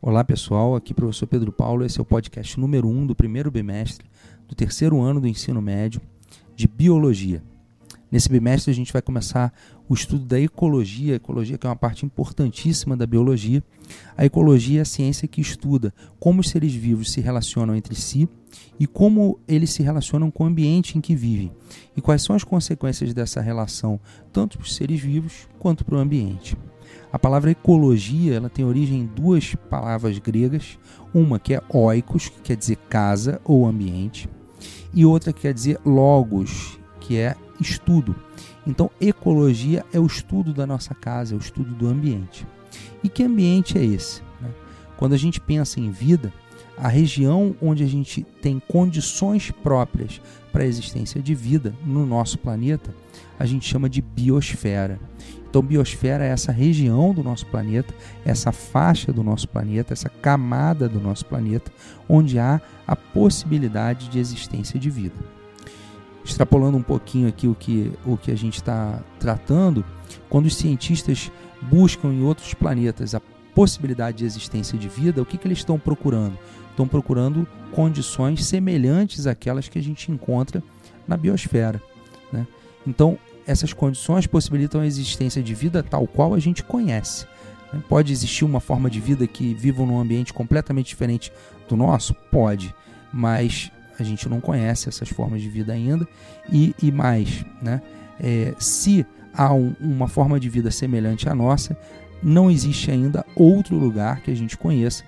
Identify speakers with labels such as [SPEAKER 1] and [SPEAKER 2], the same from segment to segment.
[SPEAKER 1] Olá pessoal, aqui é o professor Pedro Paulo, esse é o podcast número 1 um do primeiro bimestre do terceiro ano do ensino médio de Biologia. Nesse bimestre a gente vai começar o estudo da ecologia, ecologia que é uma parte importantíssima da biologia. A ecologia é a ciência que estuda como os seres vivos se relacionam entre si e como eles se relacionam com o ambiente em que vivem e quais são as consequências dessa relação tanto para os seres vivos quanto para o ambiente. A palavra ecologia ela tem origem em duas palavras gregas, uma que é oikos, que quer dizer casa ou ambiente, e outra que quer dizer logos, que é estudo. Então, ecologia é o estudo da nossa casa, é o estudo do ambiente. E que ambiente é esse? Né? Quando a gente pensa em vida, a região onde a gente tem condições próprias para a existência de vida no nosso planeta, a gente chama de biosfera. Então, biosfera é essa região do nosso planeta, essa faixa do nosso planeta, essa camada do nosso planeta, onde há a possibilidade de existência de vida. Extrapolando um pouquinho aqui o que, o que a gente está tratando, quando os cientistas buscam em outros planetas a possibilidade de existência de vida, o que, que eles estão procurando? Estão procurando condições semelhantes àquelas que a gente encontra na biosfera. Né? Então, essas condições possibilitam a existência de vida tal qual a gente conhece. Né? Pode existir uma forma de vida que viva num ambiente completamente diferente do nosso? Pode, mas a gente não conhece essas formas de vida ainda. E, e mais, né? É, se há um, uma forma de vida semelhante à nossa, não existe ainda outro lugar que a gente conheça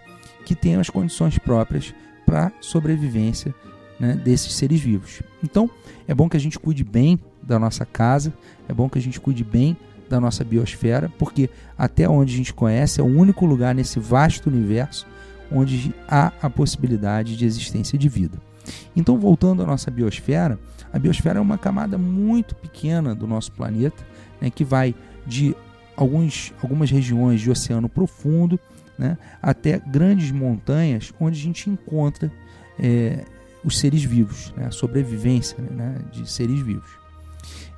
[SPEAKER 1] que tenha as condições próprias para sobrevivência né, desses seres vivos. Então, é bom que a gente cuide bem da nossa casa, é bom que a gente cuide bem da nossa biosfera, porque até onde a gente conhece é o único lugar nesse vasto universo onde há a possibilidade de existência de vida. Então, voltando à nossa biosfera, a biosfera é uma camada muito pequena do nosso planeta, né, que vai de alguns, algumas regiões de oceano profundo né, até grandes montanhas, onde a gente encontra é, os seres vivos, né, a sobrevivência né, de seres vivos.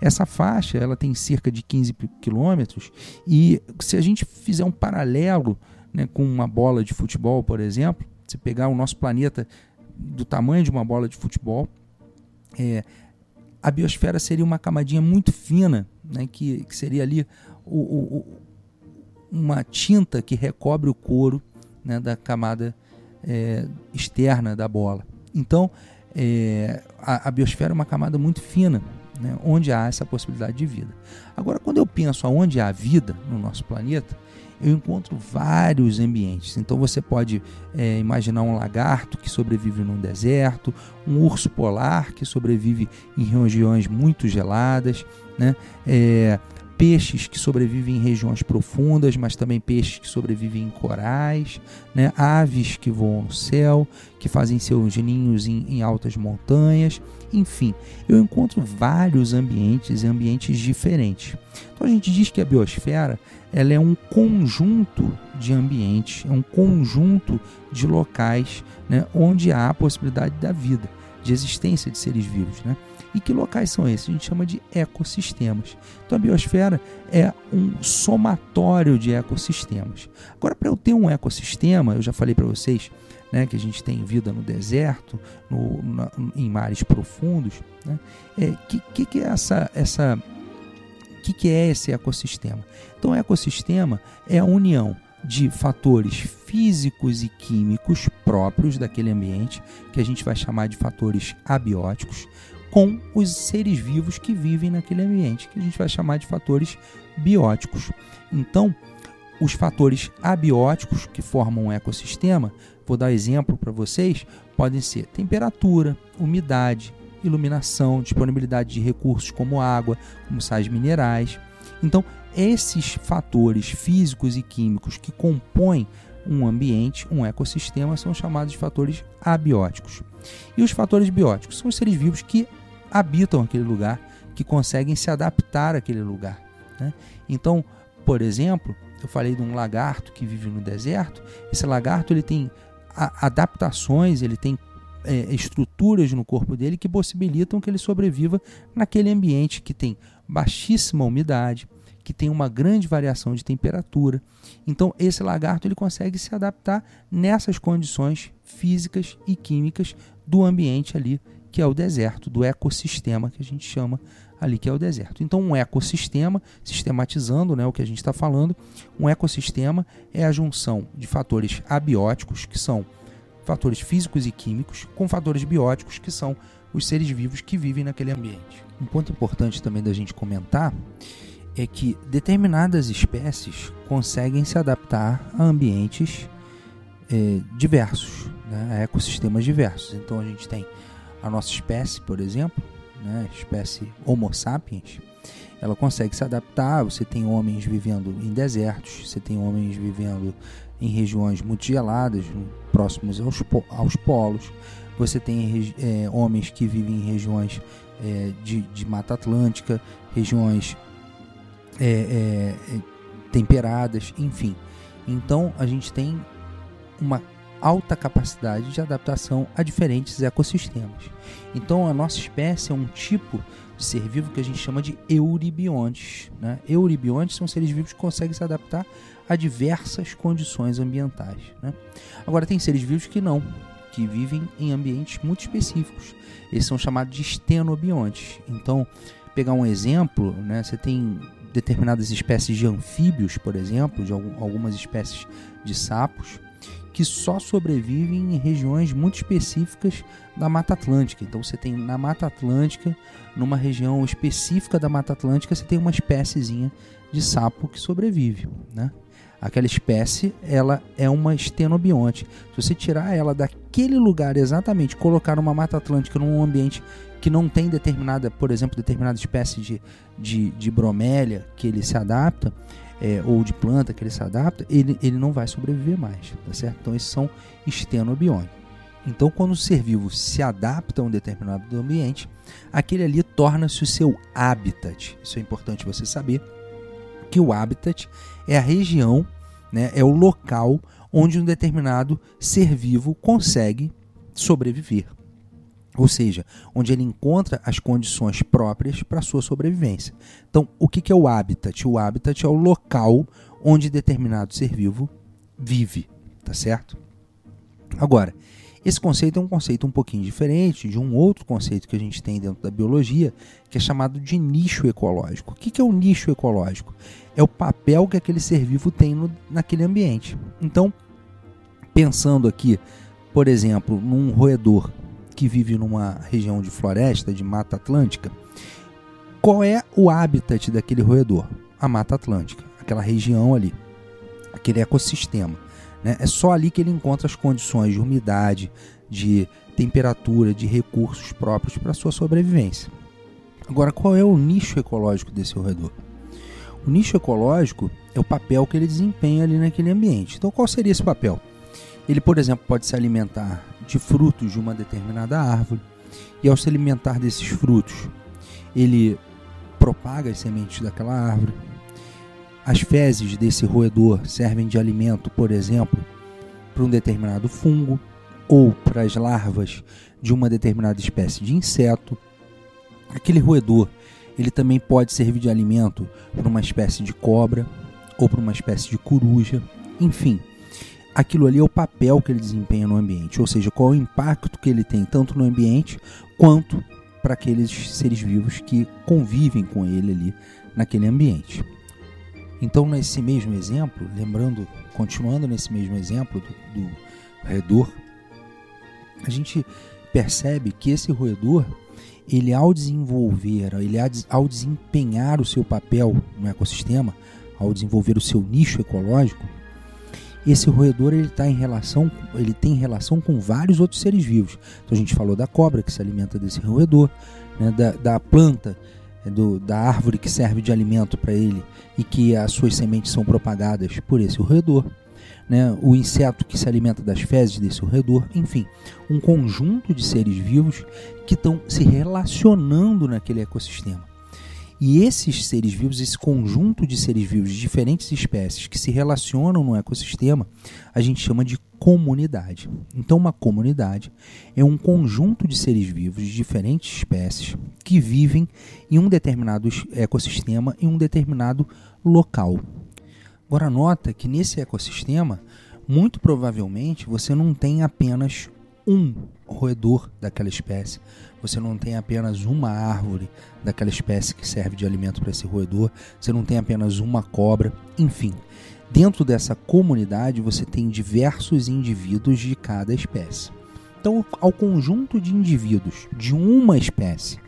[SPEAKER 1] Essa faixa ela tem cerca de 15 quilômetros e se a gente fizer um paralelo né, com uma bola de futebol, por exemplo, se pegar o nosso planeta do tamanho de uma bola de futebol, é, a biosfera seria uma camadinha muito fina, né, que, que seria ali o, o, uma tinta que recobre o couro né, da camada é, externa da bola. Então, é, a, a biosfera é uma camada muito fina né, onde há essa possibilidade de vida. Agora, quando eu penso aonde há vida no nosso planeta, eu encontro vários ambientes. Então você pode é, imaginar um lagarto que sobrevive num deserto, um urso polar que sobrevive em regiões muito geladas, né? É, peixes que sobrevivem em regiões profundas, mas também peixes que sobrevivem em corais, né? aves que voam no céu, que fazem seus ninhos em, em altas montanhas, enfim, eu encontro vários ambientes e ambientes diferentes. Então a gente diz que a biosfera ela é um conjunto de ambientes, é um conjunto de locais né, onde há a possibilidade da vida, de existência de seres vivos. Né? E que locais são esses? A gente chama de ecossistemas. Então a biosfera é um somatório de ecossistemas. Agora, para eu ter um ecossistema, eu já falei para vocês né, que a gente tem vida no deserto, no, na, em mares profundos. Né? É, que, que, que é essa, essa que, que é esse ecossistema? Então, o ecossistema é a união de fatores físicos e químicos próprios daquele ambiente, que a gente vai chamar de fatores abióticos, com os seres vivos que vivem naquele ambiente, que a gente vai chamar de fatores bióticos. Então, os fatores abióticos que formam um ecossistema, vou dar exemplo para vocês, podem ser temperatura, umidade, iluminação, disponibilidade de recursos como água, como sais minerais. Então, esses fatores físicos e químicos que compõem um ambiente, um ecossistema, são chamados de fatores abióticos. E os fatores bióticos são os seres vivos que habitam aquele lugar, que conseguem se adaptar àquele lugar. Né? Então, por exemplo, eu falei de um lagarto que vive no deserto. Esse lagarto ele tem adaptações, ele tem é, estruturas no corpo dele que possibilitam que ele sobreviva naquele ambiente que tem baixíssima umidade, que tem uma grande variação de temperatura. Então, esse lagarto ele consegue se adaptar nessas condições físicas e químicas do ambiente ali, que é o deserto, do ecossistema que a gente chama ali, que é o deserto. Então, um ecossistema, sistematizando né, o que a gente está falando, um ecossistema é a junção de fatores abióticos, que são fatores físicos e químicos, com fatores bióticos, que são os seres vivos que vivem naquele ambiente. Um ponto importante também da gente comentar é que determinadas espécies conseguem se adaptar a ambientes é, diversos, né, a ecossistemas diversos. Então a gente tem a nossa espécie, por exemplo, né, espécie Homo sapiens, ela consegue se adaptar. Você tem homens vivendo em desertos, você tem homens vivendo em regiões muito geladas, próximos aos, aos polos. Você tem é, homens que vivem em regiões é, de, de Mata Atlântica, regiões é, é, é, temperadas, enfim. Então a gente tem uma alta capacidade de adaptação a diferentes ecossistemas. Então a nossa espécie é um tipo de ser vivo que a gente chama de euribiontes. Né? Euribiontes são seres vivos que conseguem se adaptar a diversas condições ambientais. Né? Agora tem seres vivos que não, que vivem em ambientes muito específicos. Eles são chamados de estenobiontes. Então, pegar um exemplo, né, você tem determinadas espécies de anfíbios, por exemplo, de algumas espécies de sapos, que só sobrevivem em regiões muito específicas da Mata Atlântica. Então você tem na Mata Atlântica, numa região específica da Mata Atlântica, você tem uma espéciezinha de sapo que sobrevive, né? Aquela espécie, ela é uma estenobionte. Se você tirar ela daquele lugar exatamente, colocar numa Mata Atlântica, num ambiente que não tem determinada, por exemplo, determinada espécie de, de, de bromélia que ele se adapta, é, ou de planta que ele se adapta, ele, ele não vai sobreviver mais, tá certo? Então esses são estenobiontes. Então, quando o ser vivo se adapta a um determinado ambiente, aquele ali torna-se o seu habitat. Isso é importante você saber que o habitat é a região, né, é o local onde um determinado ser vivo consegue sobreviver. Ou seja, onde ele encontra as condições próprias para sua sobrevivência. Então, o que é o habitat? O habitat é o local onde determinado ser vivo vive, tá certo? Agora, esse conceito é um conceito um pouquinho diferente de um outro conceito que a gente tem dentro da biologia, que é chamado de nicho ecológico. O que é o nicho ecológico? É o papel que aquele ser vivo tem no, naquele ambiente. Então, pensando aqui, por exemplo, num roedor que vive numa região de floresta, de mata atlântica, qual é o habitat daquele roedor? A mata atlântica, aquela região ali, aquele ecossistema. Né? É só ali que ele encontra as condições de umidade, de temperatura, de recursos próprios para sua sobrevivência. Agora, qual é o nicho ecológico desse roedor? O nicho ecológico é o papel que ele desempenha ali naquele ambiente. Então, qual seria esse papel? Ele, por exemplo, pode se alimentar de frutos de uma determinada árvore, e ao se alimentar desses frutos, ele propaga as sementes daquela árvore, as fezes desse roedor servem de alimento, por exemplo, para um determinado fungo ou para as larvas de uma determinada espécie de inseto. Aquele roedor, ele também pode servir de alimento para uma espécie de cobra ou para uma espécie de coruja. Enfim, aquilo ali é o papel que ele desempenha no ambiente, ou seja, qual é o impacto que ele tem tanto no ambiente quanto para aqueles seres vivos que convivem com ele ali naquele ambiente. Então, nesse mesmo exemplo, lembrando, continuando nesse mesmo exemplo do, do roedor, a gente percebe que esse roedor, ele ao desenvolver, ele ao desempenhar o seu papel no ecossistema, ao desenvolver o seu nicho ecológico, esse roedor ele tá em relação, ele tem relação com vários outros seres vivos. Então a gente falou da cobra que se alimenta desse roedor, né, da, da planta é do, da árvore que serve de alimento para ele e que as suas sementes são propagadas por esse roedor, né? o inseto que se alimenta das fezes desse roedor, enfim, um conjunto de seres vivos que estão se relacionando naquele ecossistema. E esses seres vivos, esse conjunto de seres vivos de diferentes espécies que se relacionam no ecossistema, a gente chama de comunidade. Então, uma comunidade é um conjunto de seres vivos de diferentes espécies que vivem em um determinado ecossistema, em um determinado local. Agora, nota que nesse ecossistema, muito provavelmente você não tem apenas um roedor daquela espécie, você não tem apenas uma árvore daquela espécie que serve de alimento para esse roedor, você não tem apenas uma cobra, enfim. Dentro dessa comunidade você tem diversos indivíduos de cada espécie. Então, ao conjunto de indivíduos de uma espécie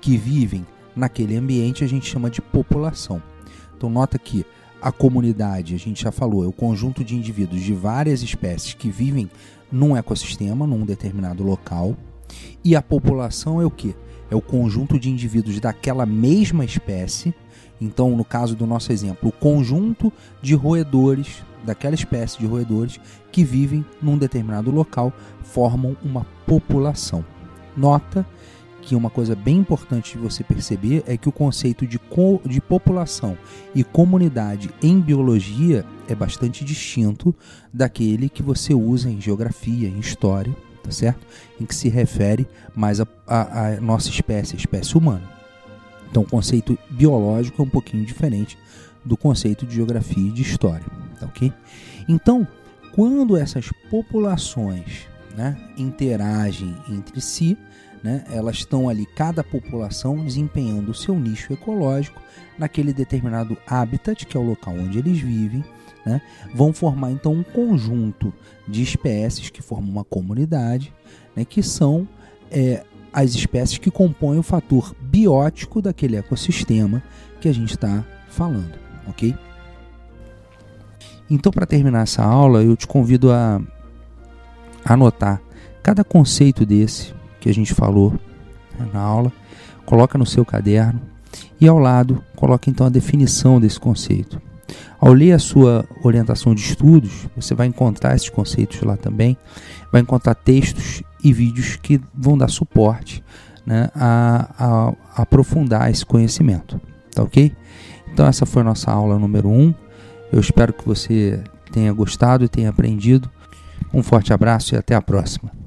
[SPEAKER 1] que vivem naquele ambiente a gente chama de população. Então, nota que a comunidade, a gente já falou, é o conjunto de indivíduos de várias espécies que vivem num ecossistema, num determinado local. E a população é o que? É o conjunto de indivíduos daquela mesma espécie. Então, no caso do nosso exemplo, o conjunto de roedores daquela espécie de roedores que vivem num determinado local formam uma população. Nota que uma coisa bem importante de você perceber é que o conceito de, de população e comunidade em biologia é bastante distinto daquele que você usa em geografia, em história, tá certo? Em que se refere mais à nossa espécie, a espécie humana. Então, o conceito biológico é um pouquinho diferente do conceito de geografia e de história, tá ok? Então, quando essas populações né, interagem entre si, né, elas estão ali, cada população desempenhando o seu nicho ecológico naquele determinado habitat, que é o local onde eles vivem, né, vão formar então um conjunto de espécies que formam uma comunidade, né, que são é, as espécies que compõem o fator biótico daquele ecossistema que a gente está falando, ok? Então, para terminar essa aula, eu te convido a anotar cada conceito desse que a gente falou na aula, coloca no seu caderno e ao lado coloca então a definição desse conceito. Ao ler a sua orientação de estudos, você vai encontrar esses conceitos lá também, vai encontrar textos e vídeos que vão dar suporte né, a, a, a, aprofundar esse conhecimento. Tá ok? Então, essa foi a nossa aula número 1. Um. Eu espero que você tenha gostado e tenha aprendido. Um forte abraço e até a próxima.